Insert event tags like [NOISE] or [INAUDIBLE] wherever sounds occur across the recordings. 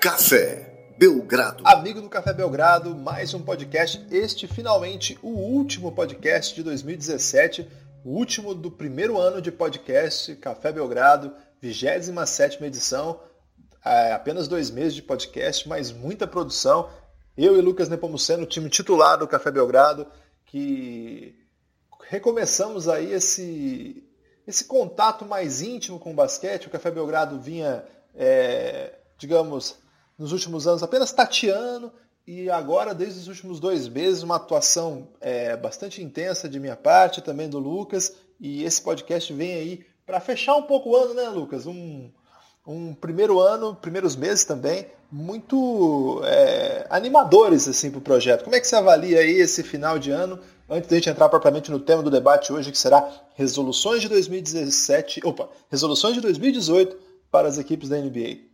Café Belgrado. Amigo do Café Belgrado, mais um podcast. Este finalmente o último podcast de 2017, o último do primeiro ano de podcast Café Belgrado, 27 edição. É, apenas dois meses de podcast, mas muita produção. Eu e Lucas Nepomuceno, time titular do Café Belgrado, que recomeçamos aí esse, esse contato mais íntimo com o basquete. O Café Belgrado vinha, é, digamos, nos últimos anos apenas tateando e agora, desde os últimos dois meses, uma atuação é, bastante intensa de minha parte, também do Lucas. E esse podcast vem aí para fechar um pouco o ano, né, Lucas? Um, um primeiro ano, primeiros meses também, muito é, animadores assim, para o projeto. Como é que você avalia aí esse final de ano, antes de a gente entrar propriamente no tema do debate hoje, que será resoluções de 2017, opa, resoluções de 2018 para as equipes da NBA?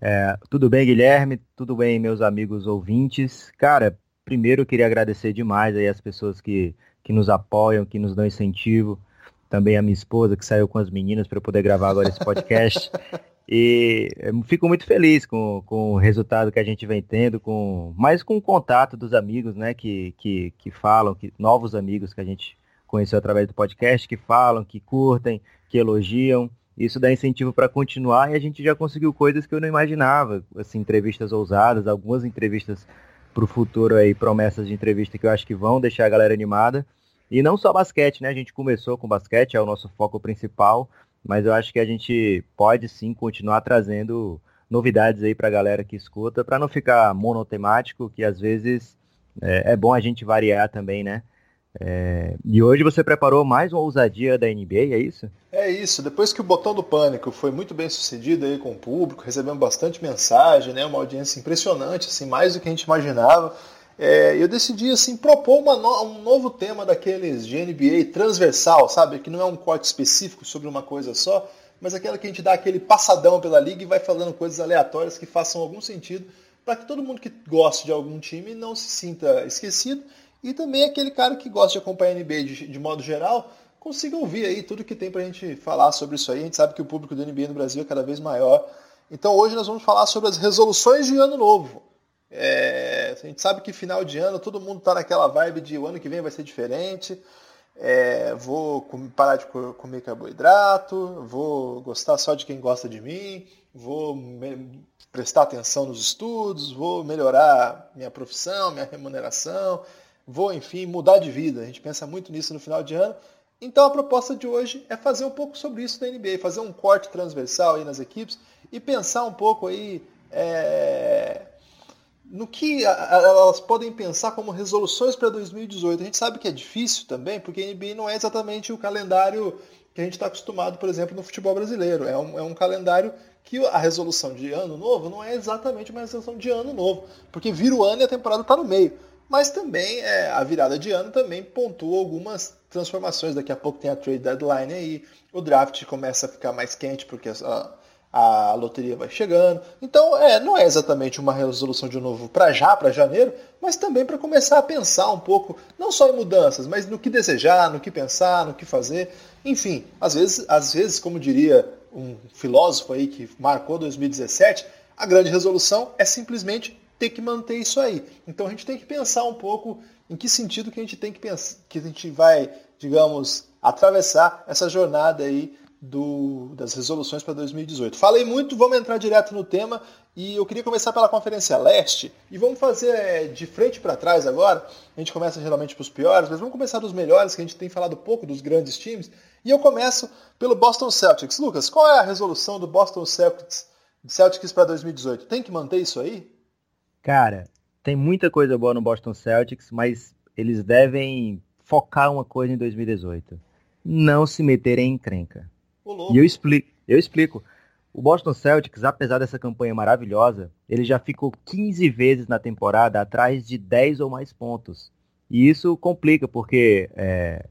É, tudo bem, Guilherme? Tudo bem, meus amigos ouvintes? Cara, primeiro eu queria agradecer demais aí as pessoas que, que nos apoiam, que nos dão incentivo. Também a minha esposa, que saiu com as meninas para eu poder gravar agora esse podcast. e fico muito feliz com, com o resultado que a gente vem tendo, com mais com o contato dos amigos, né, que, que, que falam, que novos amigos que a gente conheceu através do podcast, que falam, que curtem, que elogiam. Isso dá incentivo para continuar e a gente já conseguiu coisas que eu não imaginava, assim, entrevistas ousadas, algumas entrevistas para o futuro aí, promessas de entrevista que eu acho que vão deixar a galera animada. E não só basquete, né? A gente começou com basquete, é o nosso foco principal, mas eu acho que a gente pode sim continuar trazendo novidades aí para a galera que escuta, para não ficar monotemático, que às vezes é, é bom a gente variar também, né? É, e hoje você preparou mais uma ousadia da NBA, é isso? É isso. Depois que o Botão do Pânico foi muito bem sucedido aí com o público, recebemos bastante mensagem, né, uma audiência impressionante, assim, mais do que a gente imaginava. É, eu decidi assim propor no, um novo tema daqueles de NBA transversal, sabe? Que não é um corte específico sobre uma coisa só, mas aquela que a gente dá aquele passadão pela liga e vai falando coisas aleatórias que façam algum sentido para que todo mundo que goste de algum time não se sinta esquecido e também aquele cara que gosta de acompanhar a NBA de, de modo geral consiga ouvir aí tudo que tem para a gente falar sobre isso aí. A gente sabe que o público do NBA no Brasil é cada vez maior. Então hoje nós vamos falar sobre as resoluções de ano novo. É, a gente sabe que final de ano todo mundo está naquela vibe de o ano que vem vai ser diferente. É, vou parar de comer carboidrato, vou gostar só de quem gosta de mim, vou prestar atenção nos estudos, vou melhorar minha profissão, minha remuneração, vou, enfim, mudar de vida. A gente pensa muito nisso no final de ano. Então a proposta de hoje é fazer um pouco sobre isso na NBA, fazer um corte transversal aí nas equipes e pensar um pouco aí é, no que elas podem pensar como resoluções para 2018. A gente sabe que é difícil também, porque a NBA não é exatamente o calendário que a gente está acostumado, por exemplo, no futebol brasileiro. É um, é um calendário que a resolução de ano novo não é exatamente uma resolução de ano novo, porque vira o ano e a temporada está no meio mas também é, a virada de ano também pontua algumas transformações. Daqui a pouco tem a trade deadline aí, o draft começa a ficar mais quente porque a, a loteria vai chegando. Então, é, não é exatamente uma resolução de novo para já, para janeiro, mas também para começar a pensar um pouco, não só em mudanças, mas no que desejar, no que pensar, no que fazer. Enfim, às vezes, às vezes, como diria um filósofo aí que marcou 2017, a grande resolução é simplesmente ter que manter isso aí. Então a gente tem que pensar um pouco em que sentido que a gente tem que pensar, que a gente vai, digamos, atravessar essa jornada aí do, das resoluções para 2018. Falei muito, vamos entrar direto no tema e eu queria começar pela Conferência Leste e vamos fazer é, de frente para trás agora. A gente começa geralmente para os piores, mas vamos começar dos melhores, que a gente tem falado pouco dos grandes times. E eu começo pelo Boston Celtics. Lucas, qual é a resolução do Boston Celtics, Celtics para 2018? Tem que manter isso aí? Cara, tem muita coisa boa no Boston Celtics, mas eles devem focar uma coisa em 2018. Não se meterem em encrenca. E eu explico, eu explico. O Boston Celtics, apesar dessa campanha maravilhosa, ele já ficou 15 vezes na temporada atrás de 10 ou mais pontos. E isso complica, porque é,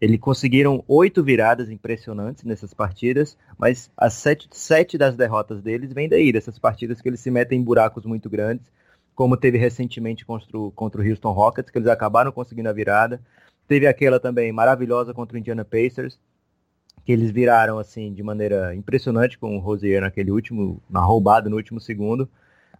eles conseguiram oito viradas impressionantes nessas partidas, mas as sete, sete das derrotas deles vêm daí, dessas partidas que eles se metem em buracos muito grandes como teve recentemente contra o, contra o Houston Rockets, que eles acabaram conseguindo a virada. Teve aquela também maravilhosa contra o Indiana Pacers, que eles viraram assim de maneira impressionante com o Rosier naquele último, na roubada no último segundo,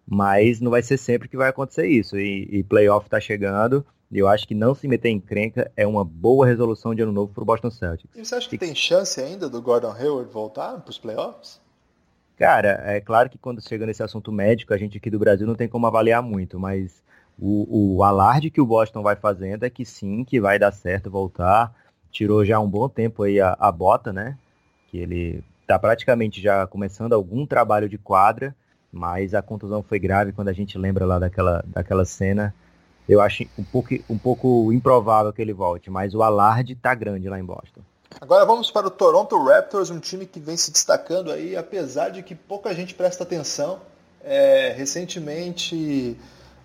mas não vai ser sempre que vai acontecer isso. E, e playoff está chegando, e eu acho que não se meter em crenca é uma boa resolução de ano novo para o Boston Celtics. E você acha que tem chance ainda do Gordon Hayward voltar para os playoffs? Cara, é claro que quando chega nesse assunto médico, a gente aqui do Brasil não tem como avaliar muito, mas o, o alarde que o Boston vai fazendo é que sim, que vai dar certo voltar. Tirou já um bom tempo aí a, a bota, né? Que ele tá praticamente já começando algum trabalho de quadra, mas a contusão foi grave quando a gente lembra lá daquela, daquela cena. Eu acho um pouco, um pouco improvável que ele volte, mas o alarde tá grande lá em Boston. Agora vamos para o Toronto Raptors, um time que vem se destacando aí, apesar de que pouca gente presta atenção. É, recentemente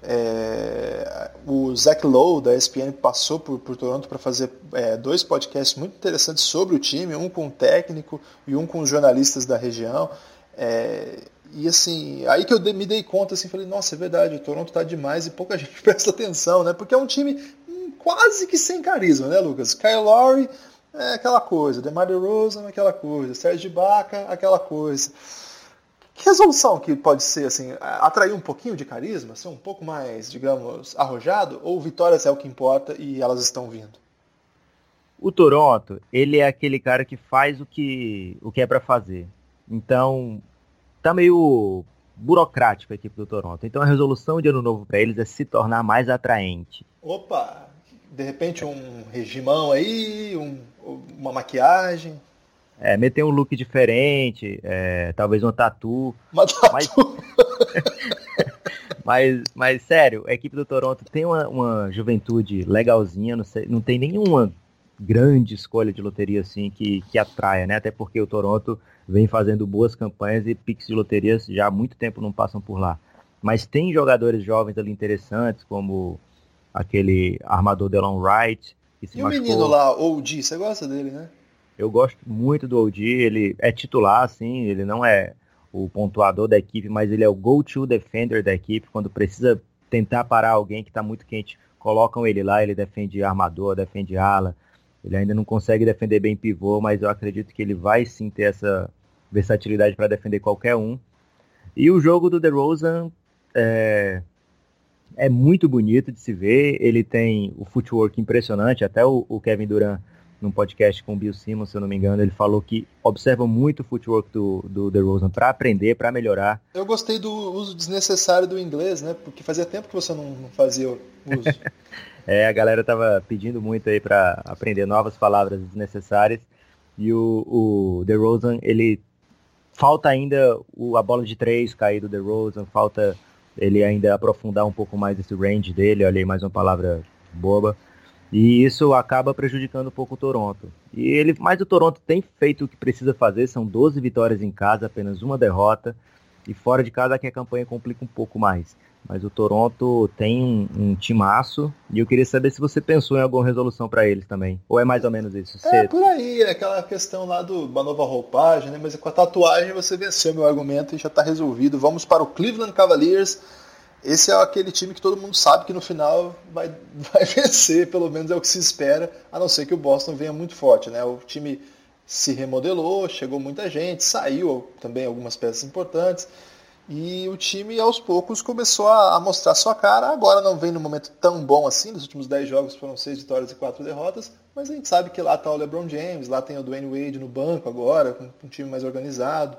é, o Zach Lowe, da ESPN, passou por, por Toronto para fazer é, dois podcasts muito interessantes sobre o time, um com o técnico e um com os jornalistas da região. É, e assim, aí que eu me dei conta, assim, falei, nossa, é verdade, o Toronto está demais e pouca [LAUGHS] gente presta atenção, né? Porque é um time hum, quase que sem carisma, né, Lucas? Kyle Lowry é aquela coisa, DeMar DeRozan é aquela coisa, Sérgio Ibaka aquela coisa. Que resolução que pode ser, assim, atrair um pouquinho de carisma, ser um pouco mais, digamos, arrojado, ou vitórias é o que importa e elas estão vindo? O Toronto, ele é aquele cara que faz o que, o que é para fazer. Então, tá meio burocrático a equipe do Toronto. Então a resolução de ano novo para eles é se tornar mais atraente. Opa, de repente um regimão aí, um, uma maquiagem. É, meter um look diferente, é, talvez um tatu. Uma tatu. Mas, [LAUGHS] mas, mas, sério, a equipe do Toronto tem uma, uma juventude legalzinha, não, sei, não tem nenhuma grande escolha de loteria assim que, que atraia, né? Até porque o Toronto vem fazendo boas campanhas e piques de loterias já há muito tempo não passam por lá. Mas tem jogadores jovens ali interessantes, como aquele armador Delon Wright. Que se e machucou. o menino lá, OG, você gosta dele, né? Eu gosto muito do OG, ele é titular, assim, ele não é o pontuador da equipe, mas ele é o go-to defender da equipe. Quando precisa tentar parar alguém que está muito quente, colocam ele lá, ele defende armador, defende ala. Ele ainda não consegue defender bem pivô, mas eu acredito que ele vai sim ter essa versatilidade para defender qualquer um. E o jogo do DeRozan é, é muito bonito de se ver. Ele tem o footwork impressionante, até o, o Kevin Durant num podcast com o Bill Simmons, se eu não me engano, ele falou que observa muito o footwork do, do DeRozan para aprender, para melhorar. Eu gostei do uso desnecessário do inglês, né? Porque fazia tempo que você não, não fazia uso. [LAUGHS] é, a galera tava pedindo muito aí para aprender novas palavras desnecessárias. E o, o DeRozan, ele falta ainda o, a bola de três cair do DeRozan, falta ele ainda aprofundar um pouco mais esse range dele, olha aí mais uma palavra boba. E isso acaba prejudicando um pouco o Toronto. E ele, mas o Toronto tem feito o que precisa fazer, são 12 vitórias em casa, apenas uma derrota. E fora de casa que a campanha complica um pouco mais. Mas o Toronto tem um, um timaço e eu queria saber se você pensou em alguma resolução para eles também. Ou é mais ou menos isso? É, por aí, é aquela questão lá do uma nova roupagem, né? Mas com a tatuagem você venceu meu argumento e já está resolvido. Vamos para o Cleveland Cavaliers esse é aquele time que todo mundo sabe que no final vai, [LAUGHS] vai vencer, pelo menos é o que se espera, a não ser que o Boston venha muito forte. Né? O time se remodelou, chegou muita gente, saiu também algumas peças importantes. E o time aos poucos começou a, a mostrar sua cara. Agora não vem no momento tão bom assim. Nos últimos 10 jogos foram 6 vitórias e 4 derrotas. Mas a gente sabe que lá está o LeBron James, lá tem o Dwayne Wade no banco agora, com um time mais organizado.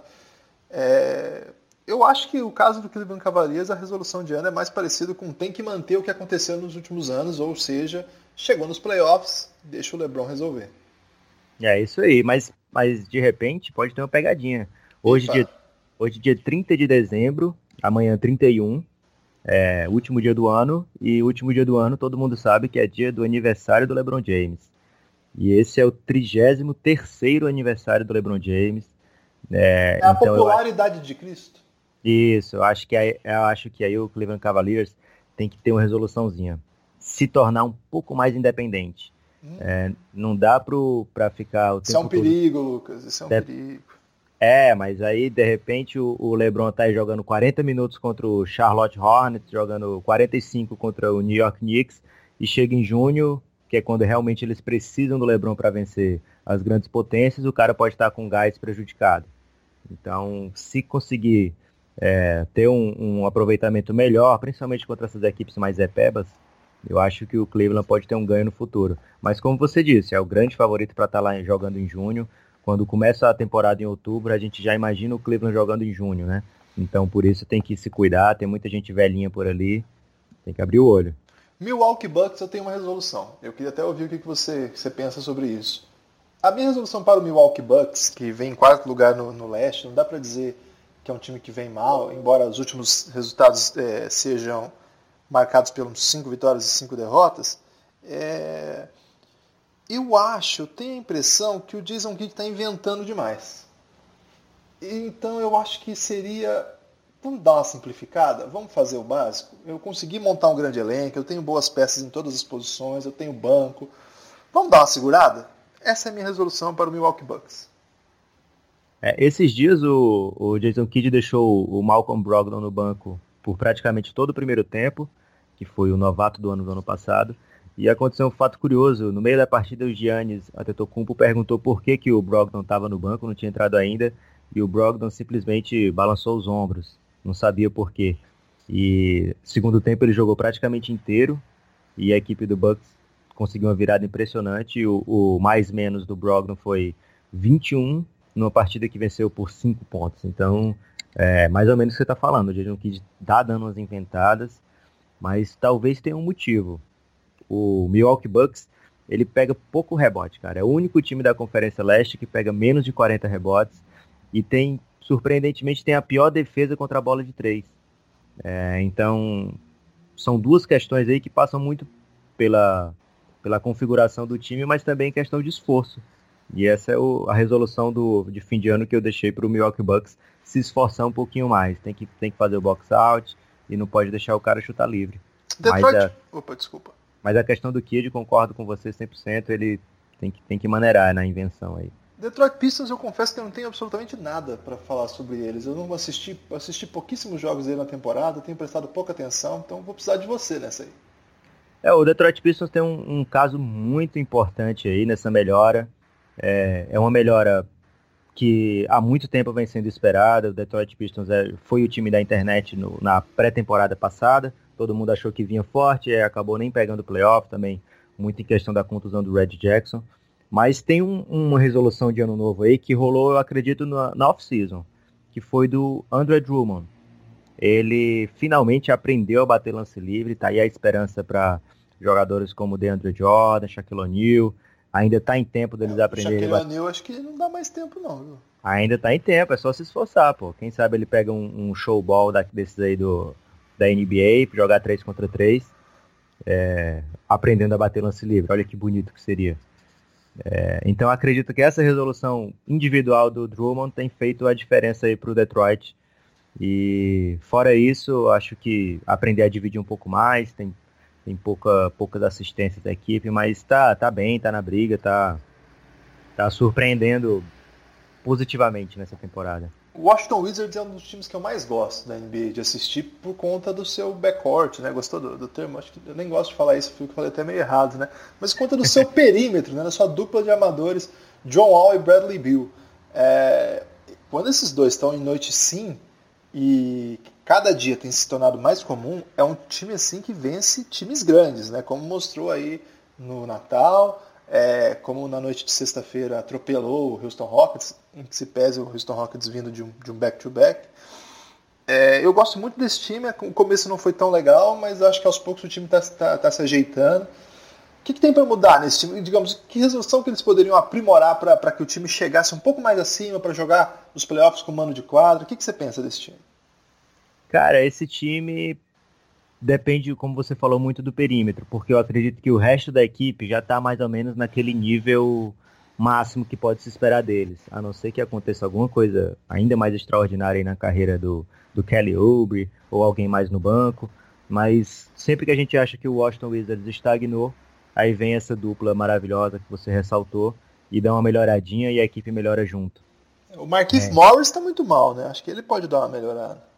É, eu acho que o caso do Cleveland Cavaliers, a resolução de ano é mais parecido com tem que manter o que aconteceu nos últimos anos, ou seja, chegou nos playoffs, deixa o LeBron resolver. É isso aí, mas, mas de repente pode ter uma pegadinha. Hoje, dia, hoje dia 30 de dezembro, amanhã 31, é último dia do ano, e último dia do ano todo mundo sabe que é dia do aniversário do LeBron James. E esse é o 33º aniversário do LeBron James. É, é a então popularidade eu... de Cristo. Isso, eu acho que aí, eu acho que aí o Cleveland Cavaliers tem que ter uma resoluçãozinha. Se tornar um pouco mais independente. Hum. É, não dá para ficar o tempo Isso é um perigo, todo... Lucas. Isso é um de... perigo. É, mas aí de repente o, o, LeBron tá aí jogando 40 minutos contra o Charlotte Hornets, jogando 45 contra o New York Knicks e chega em junho, que é quando realmente eles precisam do LeBron para vencer as grandes potências, o cara pode estar com gás prejudicado. Então, se conseguir é, ter um, um, aproveitamento melhor, principalmente contra essas equipes mais epebas, eu acho que o Cleveland pode ter um ganho no futuro. Mas como você disse, é o grande favorito para estar tá lá jogando em junho. Quando começa a temporada em outubro, a gente já imagina o Cleveland jogando em junho, né? Então por isso tem que se cuidar, tem muita gente velhinha por ali, tem que abrir o olho. Milwaukee Bucks eu tenho uma resolução. Eu queria até ouvir o que você, você pensa sobre isso. A minha resolução para o Milwaukee Bucks, que vem em quarto lugar no, no leste, não dá para dizer que é um time que vem mal, embora os últimos resultados é, sejam marcados pelos cinco vitórias e cinco derrotas. É... Eu acho, eu tenho a impressão que o Jason Kidd está inventando demais. Então eu acho que seria. Vamos dar uma simplificada? Vamos fazer o básico? Eu consegui montar um grande elenco, eu tenho boas peças em todas as posições, eu tenho banco. Vamos dar uma segurada? Essa é a minha resolução para o Milwaukee Bucks. É, esses dias o, o Jason Kidd deixou o Malcolm Brogdon no banco por praticamente todo o primeiro tempo, que foi o novato do ano do ano passado. E aconteceu um fato curioso. No meio da partida, o Giannis Antetokounmpo perguntou por que, que o Brogdon estava no banco, não tinha entrado ainda. E o Brogdon simplesmente balançou os ombros. Não sabia por quê. E segundo tempo ele jogou praticamente inteiro. E a equipe do Bucks conseguiu uma virada impressionante. O, o mais menos do Brogdon foi 21 numa partida que venceu por 5 pontos. Então, é mais ou menos o que você está falando. O Jason Kidd está dando umas inventadas, mas talvez tenha um motivo. O Milwaukee Bucks, ele pega pouco rebote, cara. É o único time da Conferência Leste que pega menos de 40 rebotes e tem, surpreendentemente, tem a pior defesa contra a bola de 3. É, então, são duas questões aí que passam muito pela, pela configuração do time, mas também questão de esforço. E essa é o, a resolução do, de fim de ano que eu deixei para o Milwaukee Bucks se esforçar um pouquinho mais. Tem que, tem que fazer o box out e não pode deixar o cara chutar livre. Detroit... A, Opa, desculpa. Mas a questão do Kid, concordo com você 100%, ele tem que, tem que maneirar na invenção aí. Detroit Pistons, eu confesso que eu não tenho absolutamente nada para falar sobre eles. Eu não assisti, assisti pouquíssimos jogos dele na temporada, tenho prestado pouca atenção, então vou precisar de você nessa aí. É, o Detroit Pistons tem um, um caso muito importante aí nessa melhora. É, é uma melhora que há muito tempo vem sendo esperada. O Detroit Pistons é, foi o time da internet no, na pré-temporada passada. Todo mundo achou que vinha forte, é, acabou nem pegando o playoff também, muito em questão da contusão do Red Jackson. Mas tem um, uma resolução de ano novo aí que rolou, eu acredito, na, na off-season, que foi do André Drummond. Ele finalmente aprendeu a bater lance livre, tá aí a esperança para jogadores como DeAndre Jordan, Shaquille O'Neal, Ainda está em tempo deles é, aprenderem. Shaquille eu acho que não dá mais tempo não, viu? Ainda está em tempo, é só se esforçar, pô. Quem sabe ele pega um, um showball da, desses aí do, da NBA, jogar 3 contra 3, é, aprendendo a bater lance livre. Olha que bonito que seria. É, então acredito que essa resolução individual do Drummond tem feito a diferença aí para o Detroit. E fora isso, acho que aprender a dividir um pouco mais, tem tem pouca, poucas assistências da equipe, mas tá, tá bem, tá na briga, tá, tá surpreendendo positivamente nessa temporada. O Washington Wizards é um dos times que eu mais gosto da NBA de assistir por conta do seu backcourt, né? Gostou do, do termo? Acho que eu nem gosto de falar isso, fui que falei até meio errado, né? Mas por conta do seu [LAUGHS] perímetro, né? Da sua dupla de amadores, John Wall e Bradley Beal. É... Quando esses dois estão em noite sim e cada dia tem se tornado mais comum, é um time assim que vence times grandes, né? Como mostrou aí no Natal, é, como na noite de sexta-feira atropelou o Houston Rockets, em que se pese o Houston Rockets vindo de um back-to-back. -back. É, eu gosto muito desse time, o começo não foi tão legal, mas acho que aos poucos o time está tá, tá se ajeitando. O que, que tem para mudar nesse time? Digamos, que resolução que eles poderiam aprimorar para que o time chegasse um pouco mais acima, para jogar os playoffs com mano de quadro? O que, que você pensa desse time? Cara, esse time depende, como você falou, muito do perímetro, porque eu acredito que o resto da equipe já está mais ou menos naquele nível máximo que pode se esperar deles, a não ser que aconteça alguma coisa ainda mais extraordinária aí na carreira do, do Kelly Oubre ou alguém mais no banco, mas sempre que a gente acha que o Washington Wizards estagnou, aí vem essa dupla maravilhosa que você ressaltou e dá uma melhoradinha e a equipe melhora junto. O Marquis é. Morris está muito mal, né? Acho que ele pode dar uma melhorada.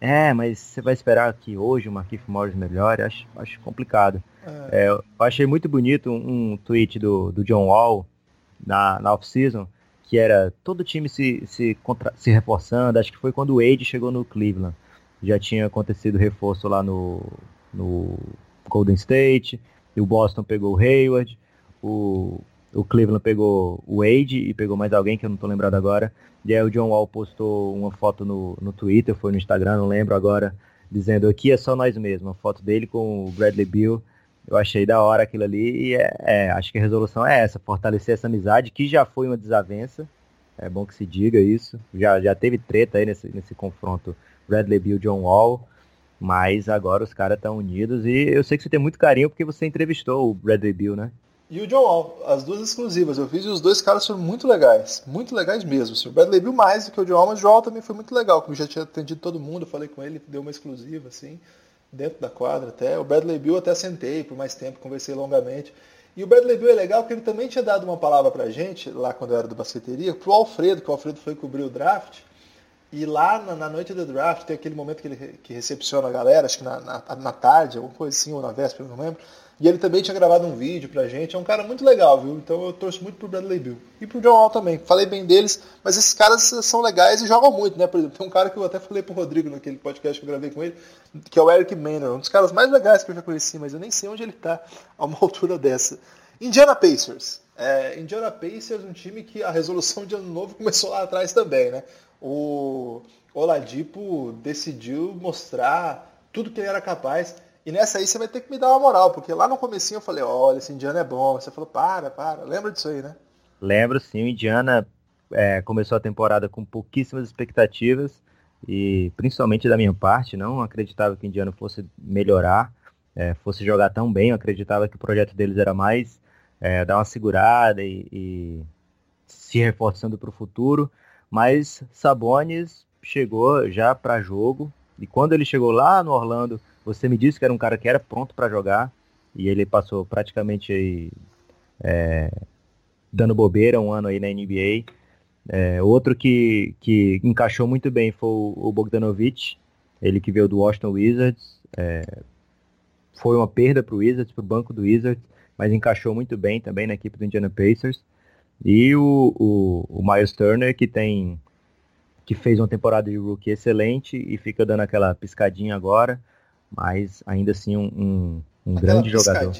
É, mas você vai esperar que hoje o Marquinhos Morris melhore? Acho, acho complicado. É. É, eu achei muito bonito um, um tweet do, do John Wall, na, na off-season, que era todo time se, se, contra, se reforçando. Acho que foi quando o Wade chegou no Cleveland. Já tinha acontecido reforço lá no, no Golden State, o Boston pegou o Hayward, o, o Cleveland pegou o Wade e pegou mais alguém que eu não estou lembrado agora. E aí o John Wall postou uma foto no, no Twitter, foi no Instagram, não lembro agora, dizendo aqui é só nós mesmos, uma foto dele com o Bradley Bill. Eu achei da hora aquilo ali e é, é, acho que a resolução é essa, fortalecer essa amizade, que já foi uma desavença. É bom que se diga isso. Já, já teve treta aí nesse, nesse confronto Bradley Bill John Wall. Mas agora os caras estão unidos e eu sei que você tem muito carinho porque você entrevistou o Bradley Bill, né? E o John Wall, as duas exclusivas. Eu fiz e os dois caras foram muito legais. Muito legais mesmo. Assim, o Bradley Bill mais do que o John Wall, mas o John Wall também foi muito legal. Como já tinha atendido todo mundo, falei com ele, deu uma exclusiva, assim, dentro da quadra até. O Bradley Bill até sentei por mais tempo, conversei longamente. E o Bradley Bill é legal porque ele também tinha dado uma palavra pra gente, lá quando eu era do basqueteria, pro Alfredo, que o Alfredo foi cobrir o draft. E lá na, na, noite do draft tem aquele momento que ele que recepciona a galera, acho que na, na, na tarde, alguma coisa assim, ou na véspera, não lembro. E ele também tinha gravado um vídeo pra gente. É um cara muito legal, viu? Então eu torço muito pro Bradley Bill. E pro John Wall também. Falei bem deles, mas esses caras são legais e jogam muito, né? Por exemplo, tem um cara que eu até falei pro Rodrigo naquele podcast que eu gravei com ele, que é o Eric Maynor, um dos caras mais legais que eu já conheci, mas eu nem sei onde ele tá a uma [LAUGHS] altura dessa. Indiana Pacers. É, Indiana Pacers, um time que a resolução de ano novo começou lá atrás também, né? O Oladipo decidiu mostrar tudo que ele era capaz e nessa aí você vai ter que me dar uma moral, porque lá no comecinho eu falei, olha, esse Indiana é bom. Você falou, para, para. Lembra disso aí, né? Lembro sim, o Indiana é, começou a temporada com pouquíssimas expectativas e principalmente da minha parte, não acreditava que o Indiana fosse melhorar, é, fosse jogar tão bem, eu acreditava que o projeto deles era mais é, dar uma segurada e, e se reforçando para o futuro, mas Sabonis chegou já para jogo e quando ele chegou lá no Orlando você me disse que era um cara que era pronto para jogar e ele passou praticamente é, dando bobeira um ano aí na NBA. É, outro que, que encaixou muito bem foi o Bogdanovich, ele que veio do Washington Wizards. É, foi uma perda para o Wizards, para o banco do Wizards, mas encaixou muito bem também na equipe do Indiana Pacers. E o, o, o Miles Turner, que tem que fez uma temporada de rookie excelente e fica dando aquela piscadinha agora mas ainda assim um, um, um grande jogador.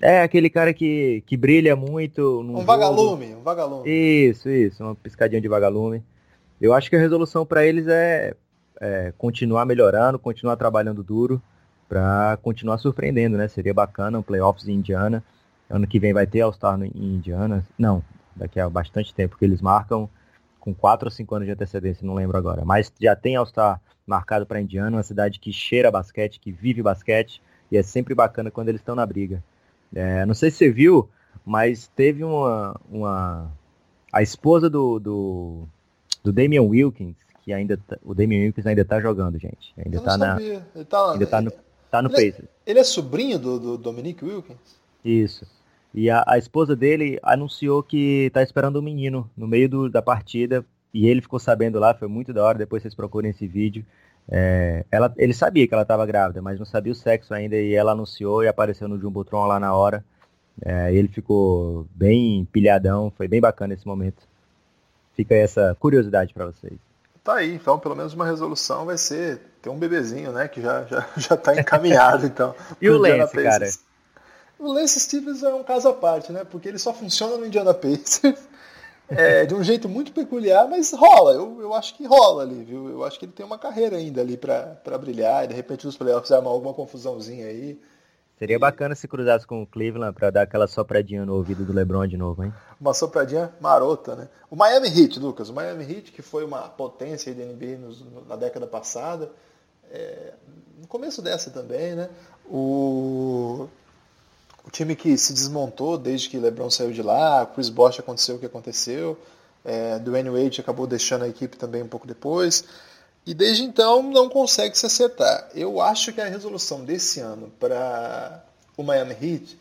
É, aquele cara que, que brilha muito. um vagalume, um vagalume. Isso, isso, uma piscadinha de vagalume. Eu acho que a resolução para eles é, é, continuar melhorando, continuar trabalhando duro para continuar surpreendendo, né? Seria bacana um playoffs em Indiana. Ano que vem vai ter All-Star em Indiana. Não, daqui a bastante tempo que eles marcam com 4 ou 5 anos de antecedência, não lembro agora. Mas já tem All-Star marcado para Indiana, uma cidade que cheira basquete, que vive basquete, e é sempre bacana quando eles estão na briga. É, não sei se você viu, mas teve uma. uma a esposa do, do, do Damian Wilkins, que ainda. Tá, o Damian Wilkins ainda tá jogando, gente. Ainda tá na. Ele tá, ainda tá no, tá no ele, é, ele é sobrinho do, do Dominic Wilkins? Isso. E a, a, esposa dele anunciou que tá esperando um menino no meio do, da partida e ele ficou sabendo lá, foi muito da hora, depois vocês procurem esse vídeo. É, ela, ele sabia que ela estava grávida, mas não sabia o sexo ainda, e ela anunciou e apareceu no Jumbotron lá na hora. É, ele ficou bem pilhadão, foi bem bacana esse momento. Fica aí essa curiosidade para vocês. Tá aí, então pelo menos uma resolução vai ser ter um bebezinho, né, que já já [LAUGHS] já tá encaminhado, então. [LAUGHS] e o Lance, cara? O Lance Stevens é um caso à parte, né, porque ele só funciona no Indiana Pacers [LAUGHS] é, de um jeito muito peculiar, mas rola. Eu, eu acho que rola ali, viu? Eu acho que ele tem uma carreira ainda ali para brilhar e de repente nos playoffs armar alguma confusãozinha aí. Seria bacana se cruzasse com o Cleveland para dar aquela sopradinha no ouvido do LeBron de novo, hein? Uma sopradinha marota, né? O Miami Heat, Lucas, o Miami Heat, que foi uma potência da NBA nos, na década passada, é, no começo dessa também, né? O o time que se desmontou desde que LeBron saiu de lá, Chris Bosh aconteceu o que aconteceu, é, Dwayne Wade acabou deixando a equipe também um pouco depois, e desde então não consegue se acertar. Eu acho que a resolução desse ano para o Miami Heat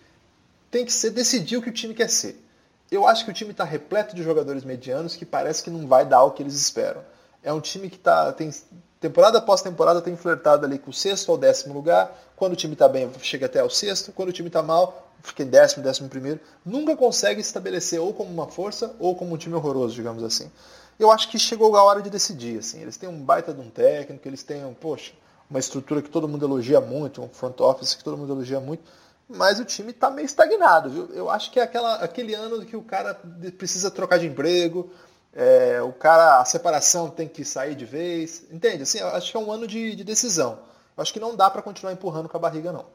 tem que ser decidir o que o time quer ser. Eu acho que o time está repleto de jogadores medianos que parece que não vai dar o que eles esperam. É um time que tá, tem temporada após temporada tem flertado ali com o sexto ou décimo lugar. Quando o time está bem, chega até o sexto. Quando o time está mal, fica em décimo, décimo primeiro. Nunca consegue se estabelecer ou como uma força ou como um time horroroso, digamos assim. Eu acho que chegou a hora de decidir. Assim. Eles têm um baita de um técnico, eles têm, um, poxa, uma estrutura que todo mundo elogia muito, um front office que todo mundo elogia muito mas o time está meio estagnado, viu? Eu acho que é aquela, aquele ano que o cara precisa trocar de emprego, é, o cara, a separação tem que sair de vez, entende? Assim, acho que é um ano de, de decisão. Eu acho que não dá para continuar empurrando com a barriga, não.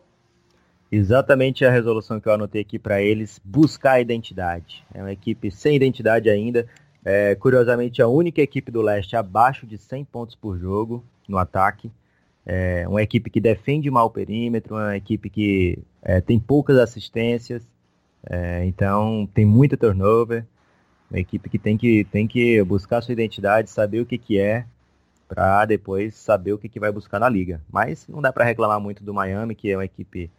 Exatamente a resolução que eu anotei aqui para eles, buscar a identidade. É uma equipe sem identidade ainda. É, curiosamente, a única equipe do leste abaixo de 100 pontos por jogo no ataque. É uma equipe que defende mal o perímetro, uma equipe que é, tem poucas assistências, é, então tem muita turnover. Uma equipe que tem que, tem que buscar sua identidade, saber o que, que é, para depois saber o que, que vai buscar na liga. Mas não dá para reclamar muito do Miami, que é uma equipe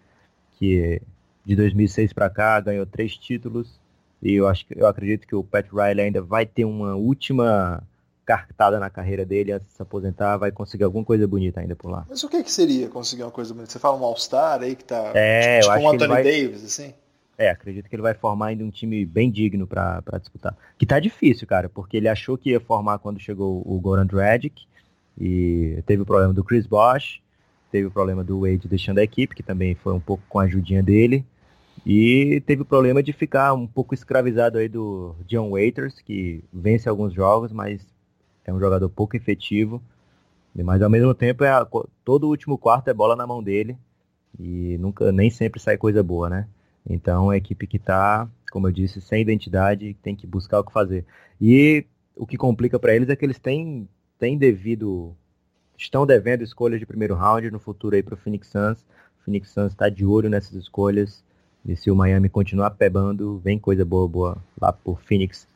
que de 2006 para cá ganhou três títulos. E eu, acho, eu acredito que o Pat Riley ainda vai ter uma última cartada na carreira dele antes de se aposentar, vai conseguir alguma coisa bonita ainda por lá. Mas o que, que seria conseguir uma coisa bonita? Você fala um All-Star aí que tá é, tipo, eu acho um Anthony vai... Davis, assim? É, acredito que ele vai formar ainda um time bem digno para disputar. Que tá difícil, cara, porque ele achou que ia formar quando chegou o Goran Dragic e teve o problema do Chris Bosh, teve o problema do Wade deixando a equipe, que também foi um pouco com a ajudinha dele. E teve o problema de ficar um pouco escravizado aí do John Waiters, que vence alguns jogos, mas é um jogador pouco efetivo, mas ao mesmo tempo é a, todo o último quarto é bola na mão dele e nunca nem sempre sai coisa boa, né? Então é a equipe que está, como eu disse, sem identidade, tem que buscar o que fazer. E o que complica para eles é que eles têm, têm devido, estão devendo escolhas de primeiro round no futuro aí para o Phoenix Suns. O Phoenix Suns está de olho nessas escolhas e se o Miami continuar pebando, vem coisa boa, boa lá por Phoenix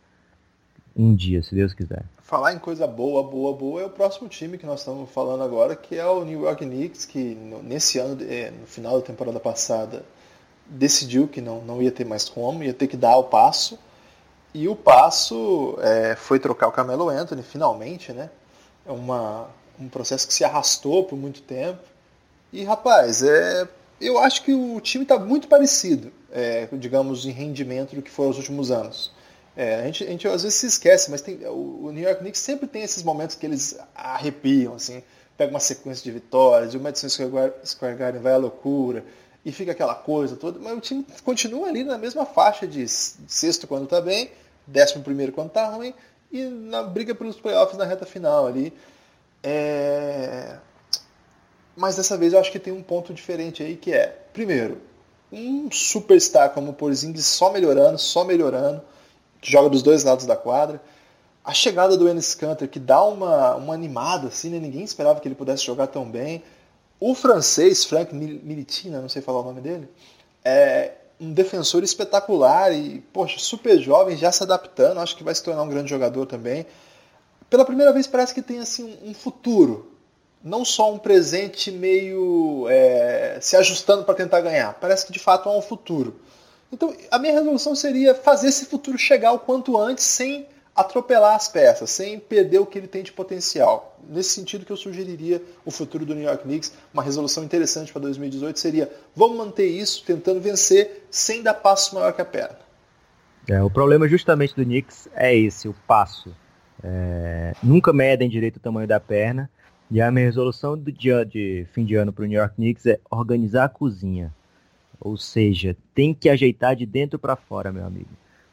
um dia, se Deus quiser. Falar em coisa boa, boa, boa é o próximo time que nós estamos falando agora, que é o New York Knicks, que nesse ano, é, no final da temporada passada, decidiu que não, não ia ter mais como, ia ter que dar o passo. E o passo é, foi trocar o Carmelo Anthony, finalmente, né? É uma, um processo que se arrastou por muito tempo. E, rapaz, é, eu acho que o time está muito parecido, é, digamos, em rendimento do que foi os últimos anos. É, a, gente, a gente às vezes se esquece, mas tem, o, o, New York Knicks sempre tem esses momentos que eles arrepiam, assim, pega uma sequência de vitórias, e o Madison Square Garden vai à loucura, e fica aquela coisa toda, mas o time continua ali na mesma faixa de sexto quando está bem, décimo primeiro quando está ruim, e na briga pelos playoffs na reta final ali. É... Mas dessa vez eu acho que tem um ponto diferente aí, que é, primeiro, um superstar como o Porzingis só melhorando, só melhorando, que joga dos dois lados da quadra. A chegada do Enes Kanter, que dá uma, uma animada, assim, né? ninguém esperava que ele pudesse jogar tão bem. O francês, Frank Militina, não sei falar o nome dele, é um defensor espetacular e, poxa, super jovem, já se adaptando, acho que vai se tornar um grande jogador também. Pela primeira vez parece que tem assim um futuro, não só um presente meio é, se ajustando para tentar ganhar, parece que de fato há um futuro. Então, a minha resolução seria fazer esse futuro chegar o quanto antes sem atropelar as peças, sem perder o que ele tem de potencial. Nesse sentido que eu sugeriria o futuro do New York Knicks, uma resolução interessante para 2018 seria vamos manter isso, tentando vencer sem dar passo maior que a perna. É, o problema justamente do Knicks é esse, o passo. É, nunca medem direito o tamanho da perna. E a minha resolução do dia de fim de ano para o New York Knicks é organizar a cozinha. Ou seja, tem que ajeitar de dentro para fora, meu amigo.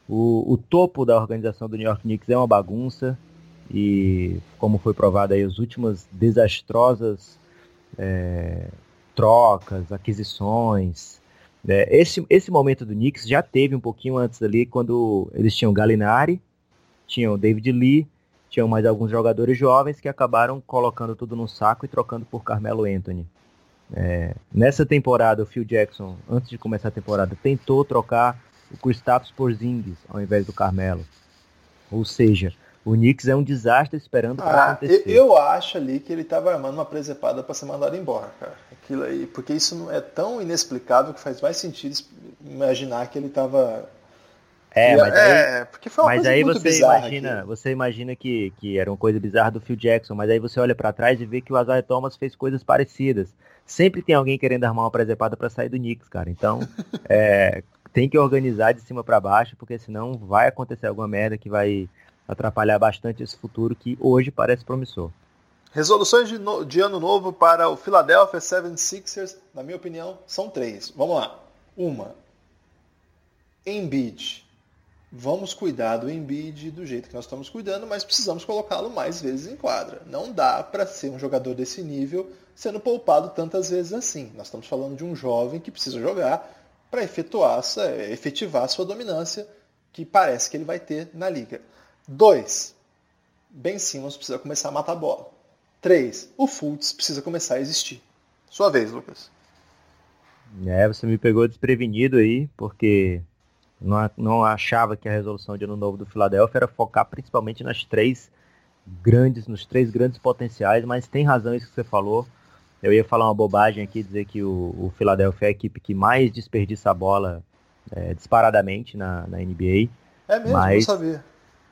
O, o, topo da organização do New York Knicks é uma bagunça e, como foi provado aí, as últimas desastrosas é, trocas, aquisições. É, esse, esse momento do Knicks já teve um pouquinho antes ali, quando eles tinham Galinari, tinham David Lee, tinham mais alguns jogadores jovens que acabaram colocando tudo no saco e trocando por Carmelo Anthony. É, nessa temporada, o Phil Jackson, antes de começar a temporada, tentou trocar o Kristaps por Zingis ao invés do Carmelo. Ou seja, o Knicks é um desastre esperando ah, para acontecer. Eu acho ali que ele estava armando uma presepada para ser mandado embora, cara. Aquilo aí, porque isso é tão inexplicável que faz mais sentido imaginar que ele estava É, mas aí, é, porque foi uma mas coisa aí muito você imagina, aqui. você imagina que, que era uma coisa bizarra do Phil Jackson, mas aí você olha para trás e vê que o Isaiah Thomas fez coisas parecidas. Sempre tem alguém querendo armar uma presepada para sair do Knicks, cara. Então, [LAUGHS] é, tem que organizar de cima para baixo, porque senão vai acontecer alguma merda que vai atrapalhar bastante esse futuro que hoje parece promissor. Resoluções de, no, de ano novo para o Philadelphia 76ers, na minha opinião, são três. Vamos lá. Uma, Embiid. Vamos cuidar do Embiid do jeito que nós estamos cuidando, mas precisamos colocá-lo mais vezes em quadra. Não dá para ser um jogador desse nível sendo poupado tantas vezes assim. Nós estamos falando de um jovem que precisa jogar para efetuar, efetivar sua dominância que parece que ele vai ter na liga. Dois, Ben Simmons precisa começar a matar a bola. Três, o Fultz precisa começar a existir. Sua vez, Lucas. É, você me pegou desprevenido aí, porque não, não achava que a resolução de ano novo do Philadelphia era focar principalmente nas três grandes, nos três grandes potenciais, mas tem razão isso que você falou. Eu ia falar uma bobagem aqui, dizer que o, o Philadelphia é a equipe que mais desperdiça a bola é, disparadamente na, na NBA. É mesmo, mas, não sabia.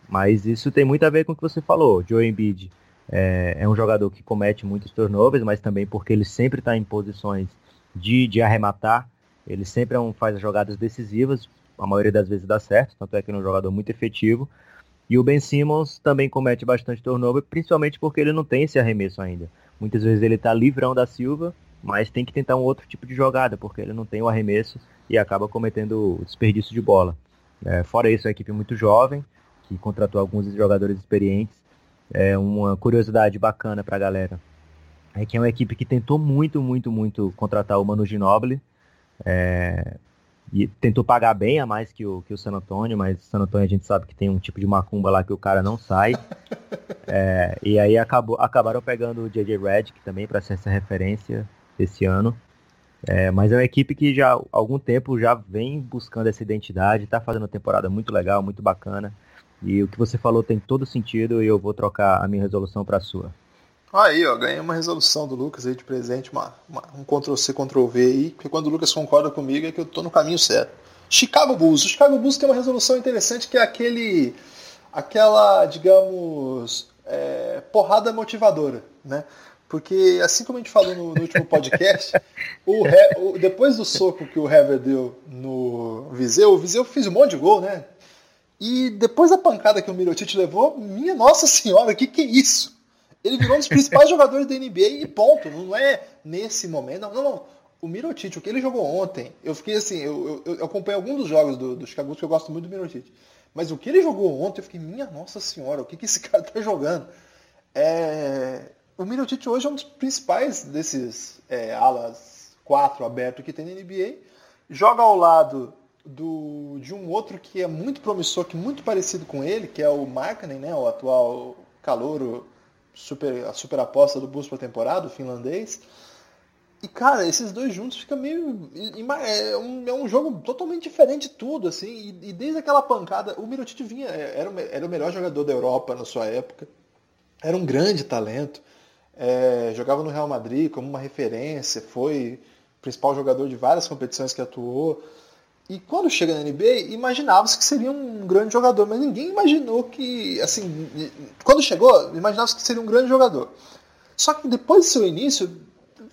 Mas isso tem muito a ver com o que você falou. Joe Embiid é, é um jogador que comete muitos turnovers, mas também porque ele sempre está em posições de, de arrematar. Ele sempre é um, faz jogadas decisivas, a maioria das vezes dá certo, tanto é que ele é um jogador muito efetivo. E o Ben Simmons também comete bastante turnover, principalmente porque ele não tem esse arremesso ainda. Muitas vezes ele está livrão da Silva, mas tem que tentar um outro tipo de jogada, porque ele não tem o arremesso e acaba cometendo o desperdício de bola. É, fora isso, é uma equipe muito jovem, que contratou alguns jogadores experientes. É uma curiosidade bacana para a galera. É que é uma equipe que tentou muito, muito, muito contratar o Manu Ginobili. É, e tentou pagar bem a mais que o, que o San Antônio, mas o San Antônio a gente sabe que tem um tipo de macumba lá que o cara não sai. [LAUGHS] é, e aí acabou, acabaram pegando o JJ Redick também para ser essa referência esse ano. É, mas é uma equipe que já há algum tempo já vem buscando essa identidade, está fazendo uma temporada muito legal, muito bacana. E o que você falou tem todo sentido e eu vou trocar a minha resolução para a sua. Aí, ó, ganhei uma resolução do Lucas aí de presente, uma, uma, um Ctrl-C, Ctrl-V aí, porque quando o Lucas concorda comigo é que eu tô no caminho certo. Chicago Bulls. O Chicago Bulls tem uma resolução interessante que é aquele, aquela, digamos, é, porrada motivadora, né? Porque, assim como a gente falou no, no último podcast, o, o, depois do soco que o Hever deu no Viseu, o Viseu fez um monte de gol, né? E depois da pancada que o Mirotic levou, minha nossa senhora, o que, que é isso? Ele virou um dos principais [LAUGHS] jogadores da NBA e ponto. Não é nesse momento. Não, não, não. O Mirotic, o que ele jogou ontem, eu fiquei assim, eu, eu, eu acompanhei alguns dos jogos do, do Chicago que eu gosto muito do Mirotic. Mas o que ele jogou ontem, eu fiquei, minha nossa senhora, o que, que esse [LAUGHS] cara tá jogando? É... O Mirotic hoje é um dos principais desses é, alas 4 aberto que tem na NBA. Joga ao lado do, de um outro que é muito promissor, que é muito parecido com ele, que é o Markkanen, né, o atual calouro super, a super aposta do Bulls para temporada, o finlandês. E, cara, esses dois juntos fica meio. É um, é um jogo totalmente diferente de tudo, assim. E, e desde aquela pancada, o Mirotic vinha. É, era, era o melhor jogador da Europa na sua época. Era um grande talento. É, jogava no Real Madrid como uma referência. Foi principal jogador de várias competições que atuou. E quando chega na NBA, imaginava-se que seria um grande jogador, mas ninguém imaginou que, assim, quando chegou, imaginava-se que seria um grande jogador. Só que depois do seu início,